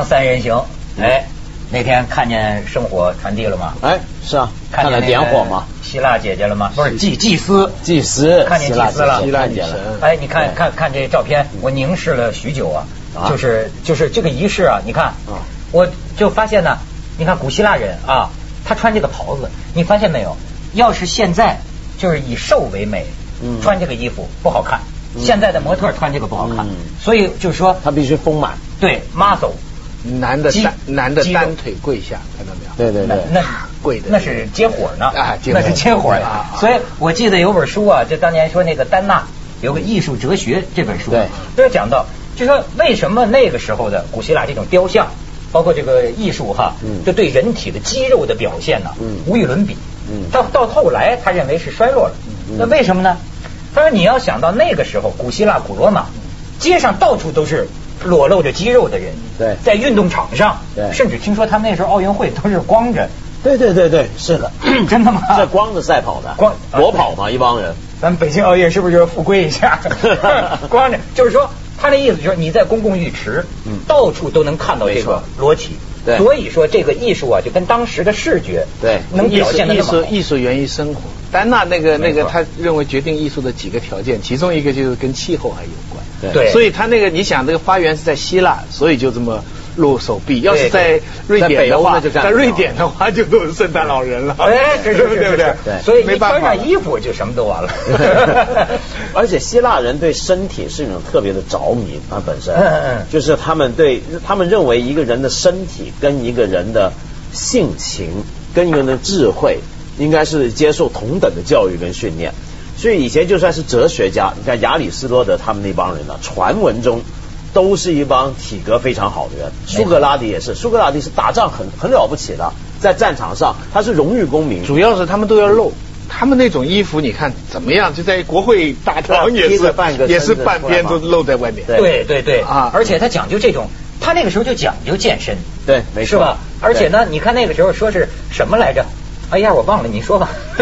三人行，哎，那天看见圣火传递了吗？哎，是啊，看见点火吗，希腊姐姐了吗？不是祭祭司，祭司，看见祭司了。希腊姐了。哎，你看看看这照片，我凝视了许久啊，啊。就是就是这个仪式啊，你看啊，我就发现呢，你看古希腊人啊，他穿这个袍子，你发现没有？要是现在就是以瘦为美，嗯。穿这个衣服不好看，嗯。现在的模特穿这个不好看。嗯，所以就是说，他必须丰满，对 muscle，肌男的单男的单腿跪下，看到没有？那对对对，那跪的那是接火呢啊那是接火的啊。所以我记得有本书啊，就当年说那个丹纳有个艺术哲学这本书，对。就讲到，就说为什么那个时候的古希腊这种雕像，包括这个艺术哈，嗯。就对人体的肌肉的表现呢，嗯。无与伦比。嗯。到到后来他认为是衰落了，嗯。那为什么呢？他说你要想到那个时候，古希腊、古罗马，街上到处都是裸露着肌肉的人，对在运动场上，对甚至听说他们那时候奥运会都是光着。对对对对，是的，真的吗在光着赛跑的，光裸跑嘛，一帮人。咱们北京奥运是不是就是复归一下？光着，就是说，他的意思就是你在公共浴池，嗯到处都能看到这个裸体。对所以说这个艺术啊，就跟当时的视觉对能表现的那么好。术艺术源于生活。丹娜那个那个，他认为决定艺术的几个条件，其中一个就是跟气候还有关。对所以他那个你想，这个花园是在希腊，所以就这么露手臂。要是在瑞典的话，在瑞典的话就都是圣诞老人了。哎，对对 对不对？对所以你穿上衣服就什么都完了。而且希腊人对身体是一种特别的着迷，他本身，就是他们对他们认为一个人的身体跟一个人的性情跟一个人的智慧应该是接受同等的教育跟训练。所以以前就算是哲学家，你看亚里士多德他们那帮人呢，传闻中都是一帮体格非常好的人。苏格拉底也是，苏格拉底是打仗很很了不起的，在战场上他是荣誉公民，主要是他们都要露。他们那种衣服，你看怎么样？就在国会大堂也是半个也是半边都露在外面。对对对对啊而且他讲究这种，他那个时候就讲究健身，对，没错，是吧？而且呢，你看那个时候说是什么来着？哎呀，我忘了，你说吧。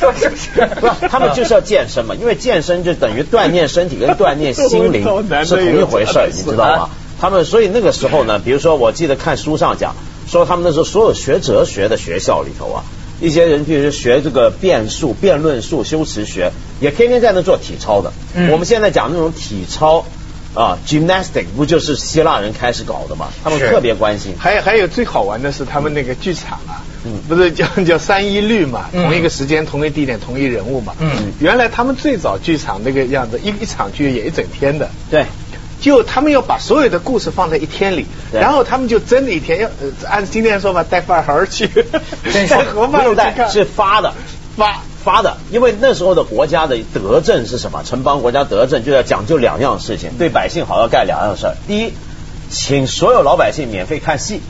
说是不是？不，他们就是要健身嘛，因为健身就等于锻炼身体跟锻炼心灵 是同一回事儿，你知道吗？他们所以那个时候呢，比如说我记得看书上讲，说他们那时候所有学哲学的学校里头啊，一些人比如说学这个辩术、辩论术、修辞学，也天天在那做体操的。嗯我们现在讲那种体操啊，gymnastic 不就是希腊人开始搞的吗？他们特别关心。还有还有最好玩的是他们那个剧场啊，嗯不是叫叫三一律嘛，嗯同一个时间、同一地点、同一人物嘛。嗯原来他们最早剧场那个样子，一一场剧演一整天的。对，就他们要把所有的故事放在一天里，对然后他们就真的一天要、呃按今天的说法带饭盒去，带盒饭带，是发的。发。发的，因为那时候的国家的德政是什么？城邦国家德政就要讲究两样事情，对百姓好要干两样事儿。第一，请所有老百姓免费看戏。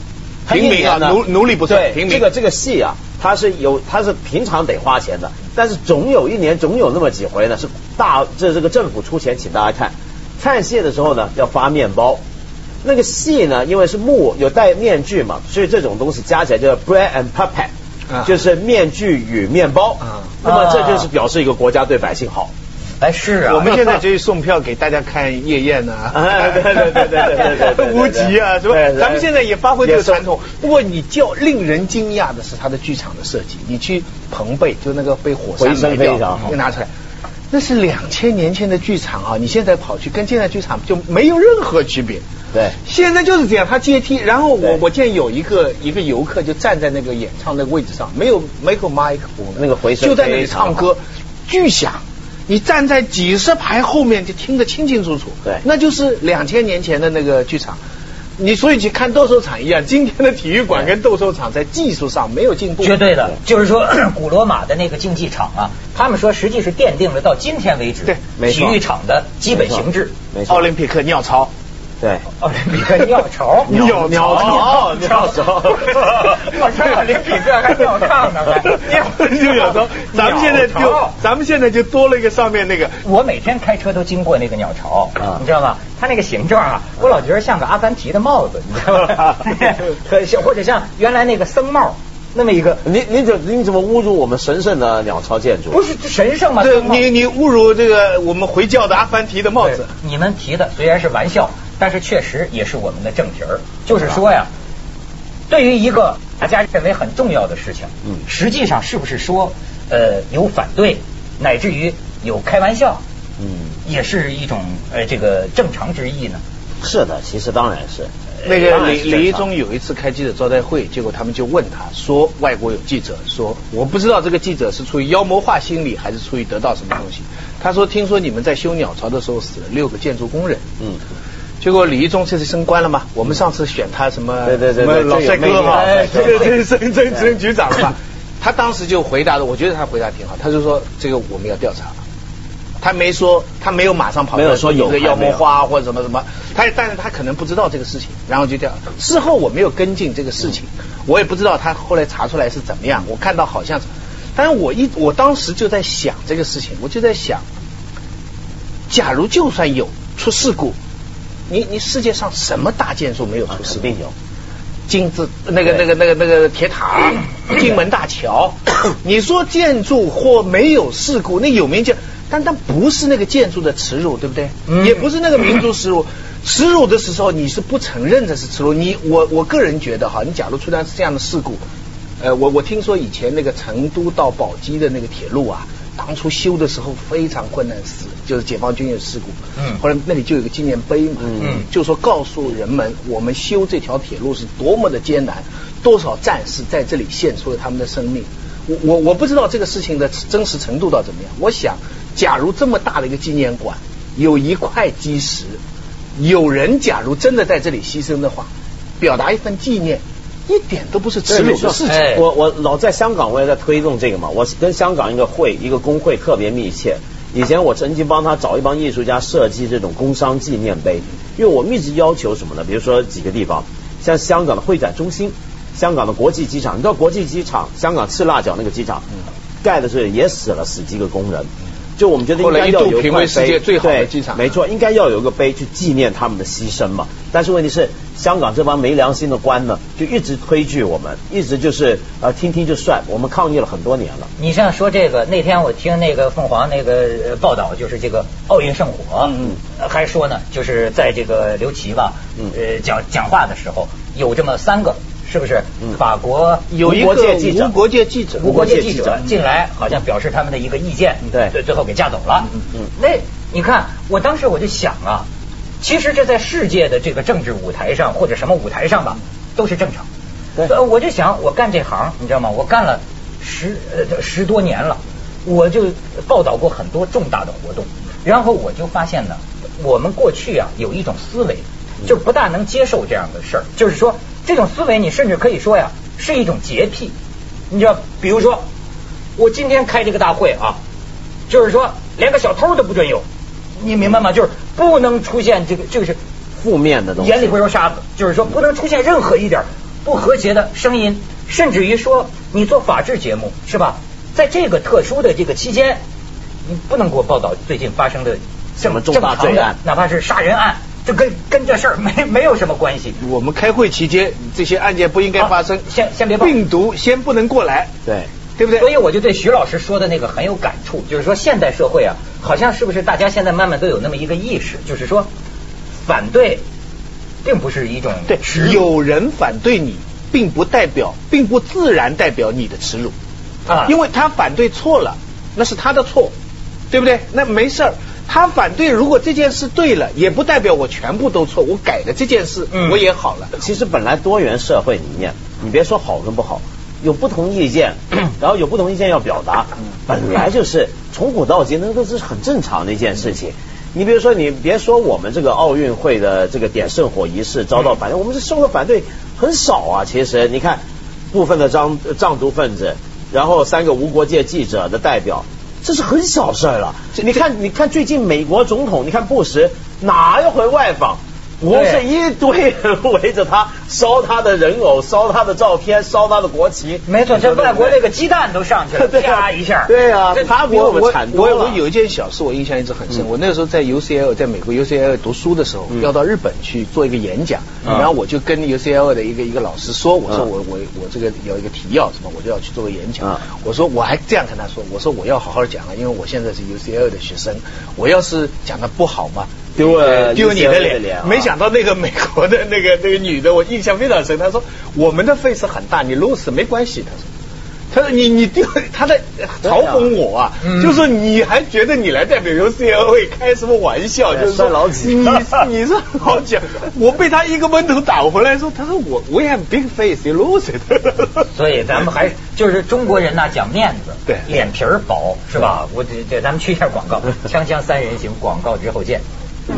平民啊奴奴隶不算对平民这个这个戏啊，它是有它是平常得花钱的，但是总有一年总有那么几回呢是大这这个政府出钱请大家看。看戏的时候呢要发面包，那个戏呢因为是木有戴面具嘛，所以这种东西加起来叫 bread and puppet。就是面具与面包。啊，那么这就是表示一个国家对百姓好。哎，是啊。我们现在就去送票给大家看夜宴呢。啊，对对对对对对对，无极啊，是吧？咱们现在也发挥这个传统。不过你较令人惊讶的是它的剧场的设计，你去棚贝，就那个被火烧的掉，就拿出来。那是两千年前的剧场啊！你现在跑去跟现在剧场就没有任何区别。对现在就是这样，它阶梯，然后我我见有一个一个游客就站在那个演唱那个位置上，没有没有麦克风的，那个回声就在那里唱歌，巨响。你站在几十排后面就听得清清楚楚，对那就是两千年前的那个剧场。你所以去看斗兽场一样，今天的体育馆跟斗兽场在技术上没有进步，绝对的，就是说 古罗马的那个竞技场啊，他们说实际是奠定了到今天为止对体育场的基本形制。没错奥，林匹克尿槽。对，奥林匹克鸟巢，尿尿槽尿槽我说奥林匹克还 鸟唱呢，还就有时候，咱们现在就咱们现在就多了一个上面那个，我每天开车都经过那个鸟巢，啊你知道吗？它那个形状啊，我老觉得像个阿凡提的帽子，你知道吗？可像或者像原来那个僧帽那么一个，你你怎你怎么侮辱我们神圣的鸟巢建筑？不是神圣吗？对你你侮辱这个我们回教的阿凡提的帽子。你们提的虽然是玩笑，但是确实也是我们的正题儿，就是说呀，对于一个大家认为很重要的事情，嗯实际上是不是说呃有反对，乃至于有开玩笑，嗯，也是一种呃这个正常之意呢？是的，其实当然是那个李李一中有一次开记者招待会，结果他们就问他说，外国有记者说，我不知道这个记者是出于妖魔化心理，还是出于得到什么东西。他说，听说你们在修鸟巢的时候死了六个建筑工人。嗯。结果李一中这次升官了嘛？我们上次选他什么？对对对什老帅哥嘛，哎 这个这个升升升局长了嘛？他当时就回答的，我觉得他回答挺好，他就说这个我们要调查。他没说，他没有马上跑没有说有这个妖魔化或者什么什么，他但是他可能不知道这个事情，然后就调。事后我没有跟进这个事情，我也不知道他后来查出来是怎么样。我看到好像是，但是我一我当时就在想这个事情，我就在想，假如就算有出事故，你你世界上什么大建筑没有出事故？肯定有。金字那个那个那个那个铁塔、金门大桥，你说建筑或没有事故，那有名建，但它不是那个建筑的耻辱，对不对？嗯也不是那个民族耻辱。耻辱的时候，你是不承认这是耻辱。你我我个人觉得哈，你假如出现这样的事故，呃，我我听说以前那个成都到宝鸡的那个铁路啊，当初修的时候非常困难死，就是解放军有事故。嗯后来那里就有个纪念碑嘛，嗯就说告诉人们，我们修这条铁路是多么的艰难，多少战士在这里献出了他们的生命。我我我不知道这个事情的真实程度到怎么样。我想，假如这么大的一个纪念馆有一块基石，有人假如真的在这里牺牲的话，表达一份纪念，一点都不是耻辱的事情。哎我我老在香港，我也在推动这个嘛。我跟香港一个会一个工会特别密切。以前我曾经帮他找一帮艺术家设计这种工商纪念碑，因为我们一直要求什么呢？比如说几个地方，像香港的会展中心、香港的国际机场，你知道国际机场，香港赤辣椒那个机场，盖的是也死了十几个工人。就我们觉得应该要有一块后来一度评为世界碑，最好的对机场没错，应该要有一个碑去纪念他们的牺牲嘛。但是问题是，香港这帮没良心的官呢，就一直推拒我们，一直就是呃听听就算，我们抗议了很多年了。你像说这个，那天我听那个凤凰那个呃报道，就是这个奥运圣火，嗯呃还说呢，就是在这个刘琦吧，嗯呃讲讲话的时候有这么三个，是不是？嗯。法国有一个无国界记者。无国界记者，进来，好像表示他们的一个意见，对。最最后给架走了。嗯嗯。那你看，我当时我就想啊，其实这在世界的这个政治舞台上或者什么舞台上吧，都是正常。对。呃我就想，我干这行，你知道吗？我干了十呃十多年了，我就报道过很多重大的活动，然后我就发现呢，我们过去啊有一种思维，就不大能接受这样的事儿，就是说这种思维，你甚至可以说呀是一种洁癖。你知道，比如说我今天开这个大会啊，就是说连个小偷都不准有，你明白吗？就是不能出现这个，就是负面的东西，眼里会有沙子，就是说不能出现任何一点不和谐的声音，甚至于说你做法制节目是吧？在这个特殊的这个期间，你不能给我报道最近发生的这么重大罪案哪怕是杀人案，这跟跟这事儿没没有什么关系。我们开会期间这些案件不应该发生好，先先别报病毒先不能过来，对。对不对？所以我就对徐老师说的那个很有感触，就是说现代社会啊，好像是不是大家现在慢慢都有那么一个意识，就是说反对并不是一种对有人反对你，并不代表，并不自然代表你的耻辱啊因为他反对错了，那是他的错，对不对？那没事儿。他反对，如果这件事对了，也不代表我全部都错，我改了这件事，嗯我也好了。其实本来多元社会里面，你别说好跟不好，有不同意见，然后有不同意见要表达，本来就是从古到今，那都是很正常的一件事情。你比如说，你别说我们这个奥运会的这个点圣火仪式遭到反对，我们是受到反对很少啊。其实你看，部分的藏藏族分子，然后三个无国界记者的代表，这是很小事儿了。你看，你看最近美国总统，你看布什哪一回外访？不是一堆人围着他烧他的人偶、烧他的照片、烧他的国旗。没错，这外国那个鸡蛋都上去了，啪一下，对啊他比我们惨多了。我我有一件小事，我印象一直很深。嗯。我那时候在 UCL，在美国 UCL 读书的时候，嗯。要到日本去做一个演讲，嗯然后我就跟 UCL 的一个一个老师说，我说嗯我我我这个有一个提要什么，我就要去做个演讲。嗯。我说我还这样跟他说，我说我要好好讲啊，因为我现在是 UCL 的学生，我要是讲的不好嘛，丢了丢你的的脸脸。啊没想到那个美国的那个那个女的，我印象非常深。她说我们的 face 很大，你 lose 没关系。她说。她说你你丢，她在嘲讽我啊，嗯就说你还觉得你来代表 UCLA 开什么玩笑？就是说老几你你是好讲，我被他一个闷头打回来说，他说我 we have big face, you lose it。所以咱们还就是中国人呐，讲面子，对脸皮儿薄是吧？我这这咱们去一下广告，锵锵三人行，广告之后见。一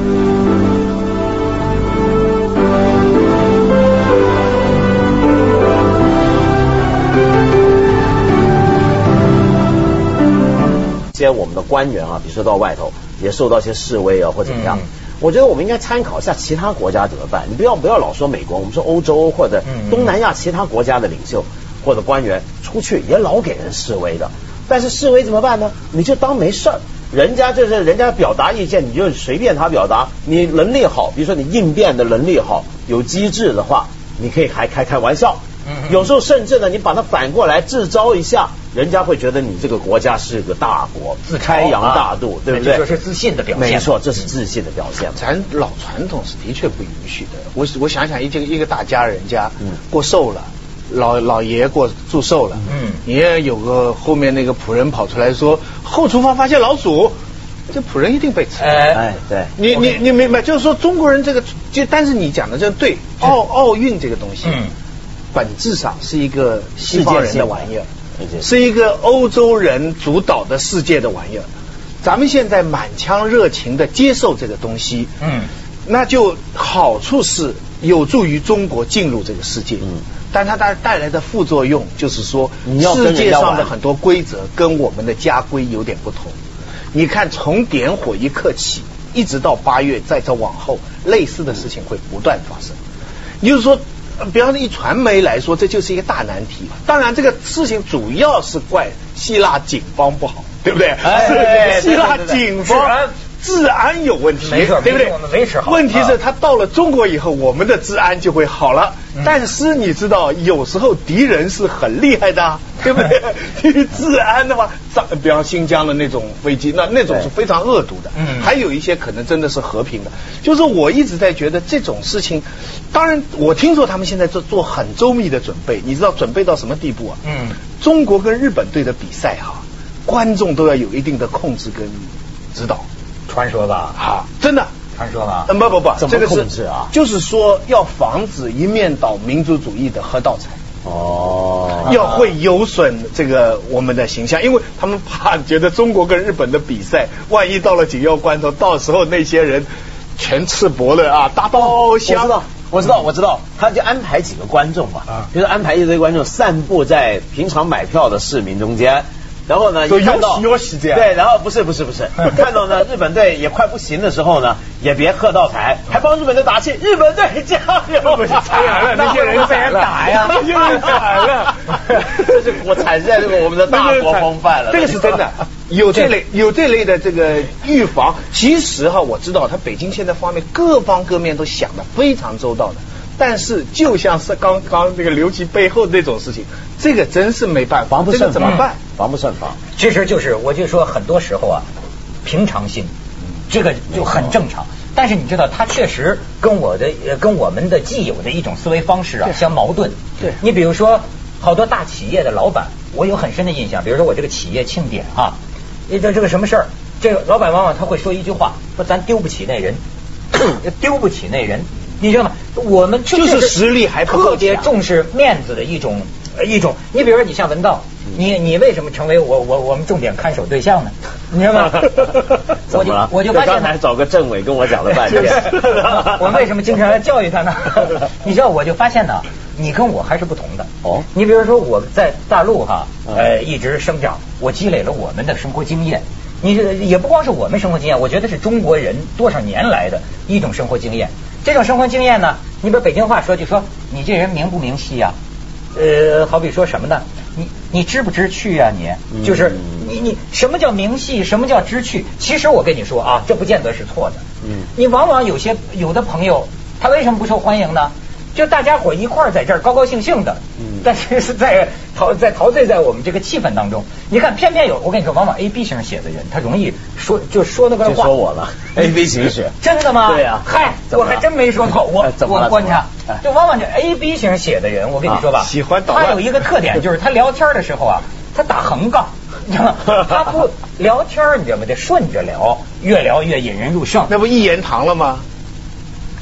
些我们的官员啊，比如说到外头也受到一些示威啊或怎么样，嗯我觉得我们应该参考一下其他国家怎么办。你不要不要老说美国，我们说欧洲或者嗯东南亚其他国家的领袖或者官员出去也老给人示威的，但是示威怎么办呢？你就当没事儿。人家就是人家表达意见，你就随便他表达。你能力好，比如说你应变的能力好，有机智的话，你可以还开开玩笑。嗯有时候甚至呢，你把它反过来自招一下，人家会觉得你这个国家是个大国，自开扬大度，啊对不对？这是自信的表现没错，这是自信的表现。咱老传统是的确不允许的。我我想想，一这个一个大家人家嗯过寿了，老老爷过祝寿了，嗯。你也有个后面那个仆人跑出来说后厨房发现老鼠，这仆人一定被吃。哎。哎，对，你你你明白？就是说中国人这个，就但是你讲的这对。奥奥运这个东西，嗯。本质上是一个西方人的玩意儿是一个欧洲人主导的世界的玩意儿。咱们现在满腔热情的接受这个东西，嗯，那就好处是有助于中国进入这个世界，嗯但它带带来的副作用就是说，世界上的很多规则跟我们的家规有点不同。你看，从点火一刻起，一直到八月，再到往后，类似的事情会不断发生。也就是说，呃比方说以传媒来说，这就是一个大难题。当然，这个事情主要是怪希腊警方不好，对不对？哎希腊警方治安有问题，没错对不对没错我们维持？好问题啊是他到了中国以后，我们的治安就会好了。嗯但是你知道，有时候敌人是很厉害的啊，对不对？治安的话，上比方新疆的那种飞机，那那种是非常恶毒的。嗯还有一些可能真的是和平的。就是我一直在觉得这种事情，当然我听说他们现在做做很周密的准备，你知道准备到什么地步啊？嗯中国跟日本队的比赛哈、观众都要有一定的控制跟指导传说吧，哈，真的。传说了？嗯，，不不不，怎么这个是控制啊就是说要防止一面倒民族主义的喝倒彩。哦，要会有损这个我们的形象，因为他们怕觉得中国跟日本的比赛，万一到了紧要关头，到时候那些人全赤膊了啊，大刀我知道，我知道，我知道，他就安排几个观众嘛，啊就是安排一堆观众散布在平常买票的市民中间。然后呢，就一看到有喜有喜这样对，然后不是不是不是，看到呢日本队也快不行的时候呢，也别喝倒彩，还帮日本队打气，日本队加油！不是当然了那些人被人打呀那些人惨了。这是我产生这个我们的大国风范了，这个是真的。有这类有这类的这个预防，其实哈，我知道他北京现在方面各方各面都想的非常周到的，但是就像是刚刚那个刘琦背后那种事情，这个真是没办法，这防不胜防个怎么办？防不胜防。其实就是我就说很多时候啊，平常心，这个就很正常。但是你知道，他确实跟我的呃跟我们的既有的一种思维方式啊相矛盾。对你比如说，好多大企业的老板，我有很深的印象。比如说我这个企业庆典啊，这这个什么事儿，这个老板往往他会说一句话，说咱丢不起那人，丢不起那人。你知道吗？我们就就是实力还不够特别重视面子的一种呃一种。你比如说，你像文道，你你为什么成为我我我们重点看守对象呢？你知道吗？我就我就发现刚才找个政委跟我讲了半天。我为什么经常要教育他呢？你知道，我就发现呢，你跟我还是不同的。哦你比如说我在大陆哈，嗯呃，一直生长，我积累了我们的生活经验。你这也不光是我们生活经验，我觉得是中国人多少年来的一种生活经验。这种生活经验呢，你比如北京话说，就说你这人明不明晰呀、呃，好比说什么呢？你你知不知趣啊你？嗯就是你你什么叫明细，什么叫知趣？其实我跟你说啊，这不见得是错的。嗯你往往有些有的朋友，他为什么不受欢迎呢？就大家伙一块儿在这儿高高兴兴的，嗯但是是在陶在陶醉在我们这个气氛当中。你看，偏偏有我跟你说，往往 A B 型写的人，他容易说就说那个话。就说我了，A B 型血。真的吗？对呀。嗨，我还真没说错。我 我观察，就往往这 A B 型写的人，我跟你说吧，喜欢他有一个特点，就是他聊天的时候啊，他打横杠。你知道吗？他不聊天你知道吗？得顺着聊，越聊越引人入胜。那不一言堂了吗？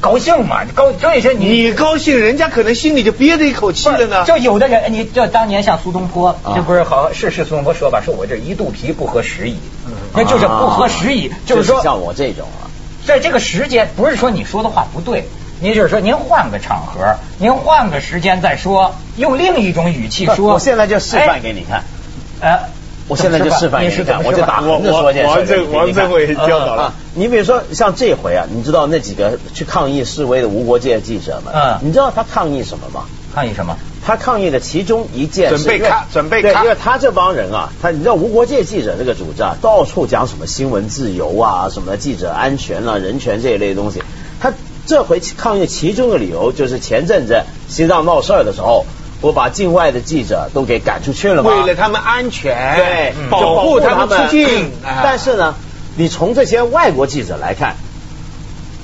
高兴嘛，高周以轩，你你高兴，人家可能心里就憋着一口气了呢。就有的人，你这当年像苏东坡，这不是好是是苏东坡说吧？说我这一肚皮不合时宜，那就是不合时宜，就是说像我这种啊，在这个时间，不是说你说的话不对，您就是说您换个场合，您换个时间再说，用另一种语气说。我现在就示范给你看。呃。我现在就示范一下，我就打横着说件事。王政王政委教导了。你比如说像这回啊，你知道那几个去抗议示威的无国界记者们，嗯，你知道他抗议什么吗？抗议什么？他抗议的其中一件准备看，准备卡，因为他这帮人啊，他你知道无国界记者这个组织啊，到处讲什么新闻自由啊，什么记者安全啊、人权这一类东西。他这回抗议其中的理由就是前阵子西藏闹事儿的时候。我把境外的记者都给赶出去了吗？为了他们安全，对，保护他们出境。但是呢，你从这些外国记者来看，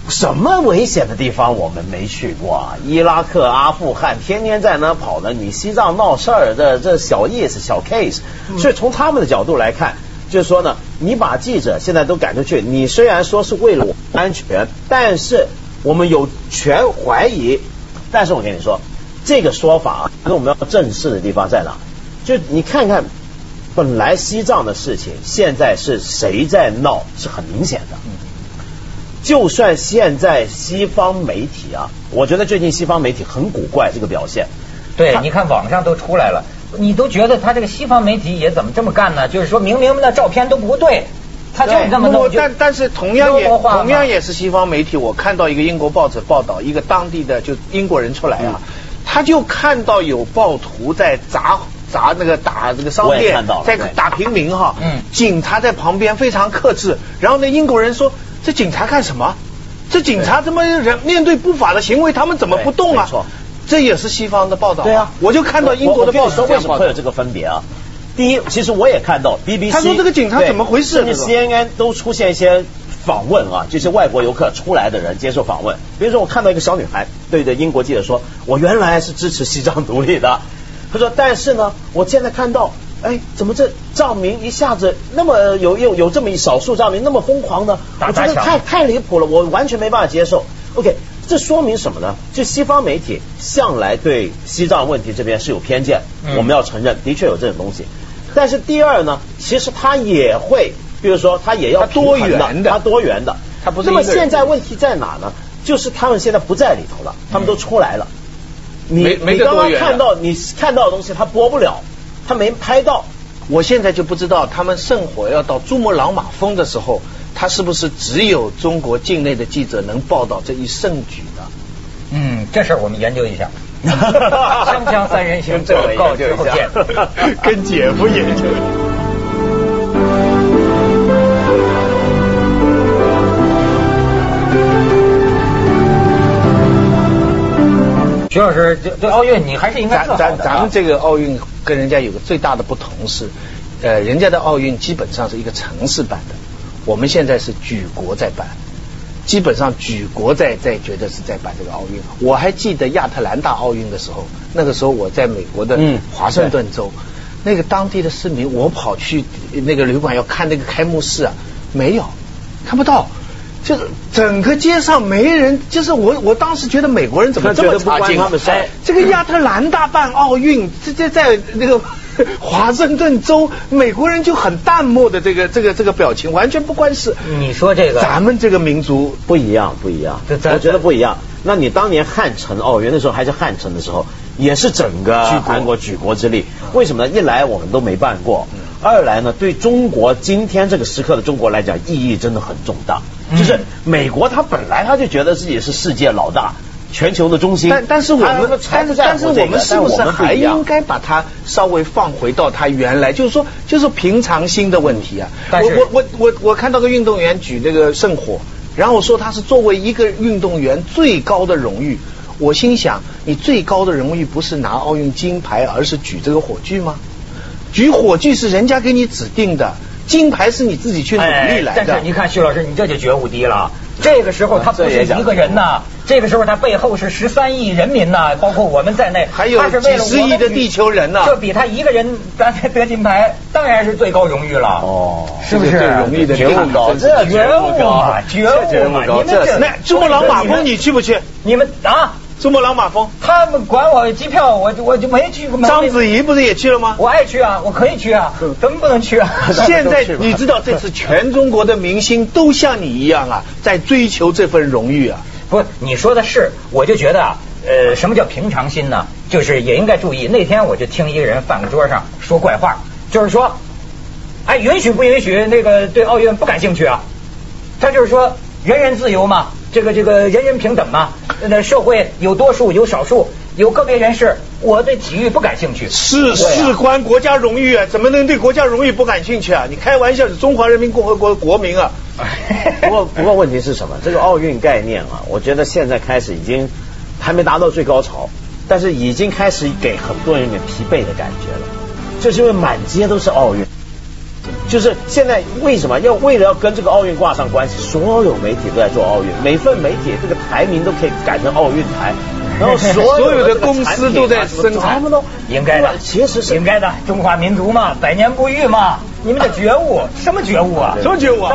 什么危险的地方我们没去过啊？伊拉克、阿富汗，天天在那跑的。你西藏闹事儿，这这小意思、小 case。所以从他们的角度来看，就是说呢，你把记者现在都赶出去，你虽然说是为了我安全，但是我们有权怀疑。但是我跟你说。这个说法，跟我们要正视的地方在哪？就你看看，本来西藏的事情，现在是谁在闹，是很明显的。就算现在西方媒体啊，我觉得最近西方媒体很古怪这个表现。对，你看网上都出来了，你都觉得他这个西方媒体也怎么这么干呢？就是说明明那照片都不对，他就这么弄。但但是同样也同样也是西方媒体，我看到一个英国报纸报道，一个当地的就英国人出来啊。他就看到有暴徒在砸砸那个打这个商店，在打平民哈。嗯。警察在旁边非常克制，然后那英国人说：“这警察干什么？这警察怎么人面对不法的行为，他们怎么不动啊？”错，这也是西方的报道。对啊，我就看到英国的报道为什么会有这个分别啊？第一，其实我也看到 BBC，他说这个警察怎么回事？甚至 CNN 都出现一些。访问啊，这些外国游客出来的人接受访问。比如说，我看到一个小女孩对着英国记者说：“我原来是支持西藏独立的。”她说：“但是呢，我现在看到，哎，怎么这藏民一下子那么有有有这么一少数藏民那么疯狂呢？我觉得太太离谱了，我完全没办法接受。”OK，这说明什么呢？就西方媒体向来对西藏问题这边是有偏见，我们要承认，的确有这种东西。但是第二呢，其实他也会。比如说，他也要多元的，他多元的，他不是。那么现在问题在哪呢？就是他们现在不在里头了，他们都出来了。你你刚刚看到你看到的东西，他播不了，他没拍到。我现在就不知道，他们圣火要到珠穆朗玛峰的时候，他是不是只有中国境内的记者能报道这一盛举呢？嗯，这事儿我们研究一下。锵锵三人行，广告之后见。跟姐夫研究。徐老师，这这奥运你还是应该咱咱咱们这个奥运跟人家有个最大的不同是，呃，人家的奥运基本上是一个城市办的，我们现在是举国在办，基本上举国在在觉得是在办这个奥运。我还记得亚特兰大奥运的时候，那个时候我在美国的华盛顿州，那个当地的市民，我跑去那个旅馆要看那个开幕式啊，没有看不到。就是整个街上没人，就是我我当时觉得美国人怎么这么差劲？哎，这个亚特兰大办奥运，直接在那个华盛顿州，美国人就很淡漠的这个这个这个表情，完全不关事。你说这个，咱们这个民族不一样，不一样。我觉得不一样。那你当年汉城奥运的时候，还是汉城的时候，也是整个韩国举国之力。为什么呢？一来我们都没办过，二来呢，对中国今天这个时刻的中国来讲，意义真的很重大。就是美国，他本来他就觉得自己是世界老大，全球的中心。但但是我们，但是但是我们是不是还应该把它稍微放回到它原来？就是说，就是平常心的问题啊。我我我我我看到个运动员举那个圣火，然后说他是作为一个运动员最高的荣誉。我心想，你最高的荣誉不是拿奥运金牌，而是举这个火炬吗？举火炬是人家给你指定的，金牌是你自己去努力来的。哎但是你看徐老师，你这就觉悟低了。这个时候他不是一个人呐，这个时候他背后是十三亿人民呐，包括我们在内，还有几十亿的地球人呐这比他一个人咱得金牌，当然是最高荣誉了。哦是不是？这个最荣誉的觉悟高，这觉觉悟悟高这，觉悟高，你们这那珠穆朗玛峰你去不去？你们啊，珠穆朗玛峰，他们管我机票，我我就没去过。章子怡不是也去了吗？我爱去啊，我可以去啊，怎么不能去啊？现在你知道，这次全中国的明星都像你一样啊，在追求这份荣誉啊。不你说的是，我就觉得啊，呃，什么叫平常心呢？就是也应该注意。那天我就听一个人饭桌上说怪话，就是说，哎，允许不允许那个对奥运不感兴趣啊？他就是说人人自由嘛，这个这个人人平等嘛，那社会有多数有少数，有个别人士，我对体育不感兴趣。是对啊事关国家荣誉啊，怎么能对国家荣誉不感兴趣啊？你开玩笑，是中华人民共和国的国民啊！不过不过问题是什么？这个奥运概念啊，我觉得现在开始已经还没达到最高潮，但是已经开始给很多人有点疲惫的感觉了，就是因为满街都是奥运。就是现在为什么要为了要跟这个奥运挂上关系，所有媒体都在做奥运，每份媒体这个台名都可以改成奥运台，然后所 所有的公司都在 生产应该的，其实是应该的，中华民族嘛，百年不遇嘛，你们的觉悟，什么觉悟啊？什么觉悟啊？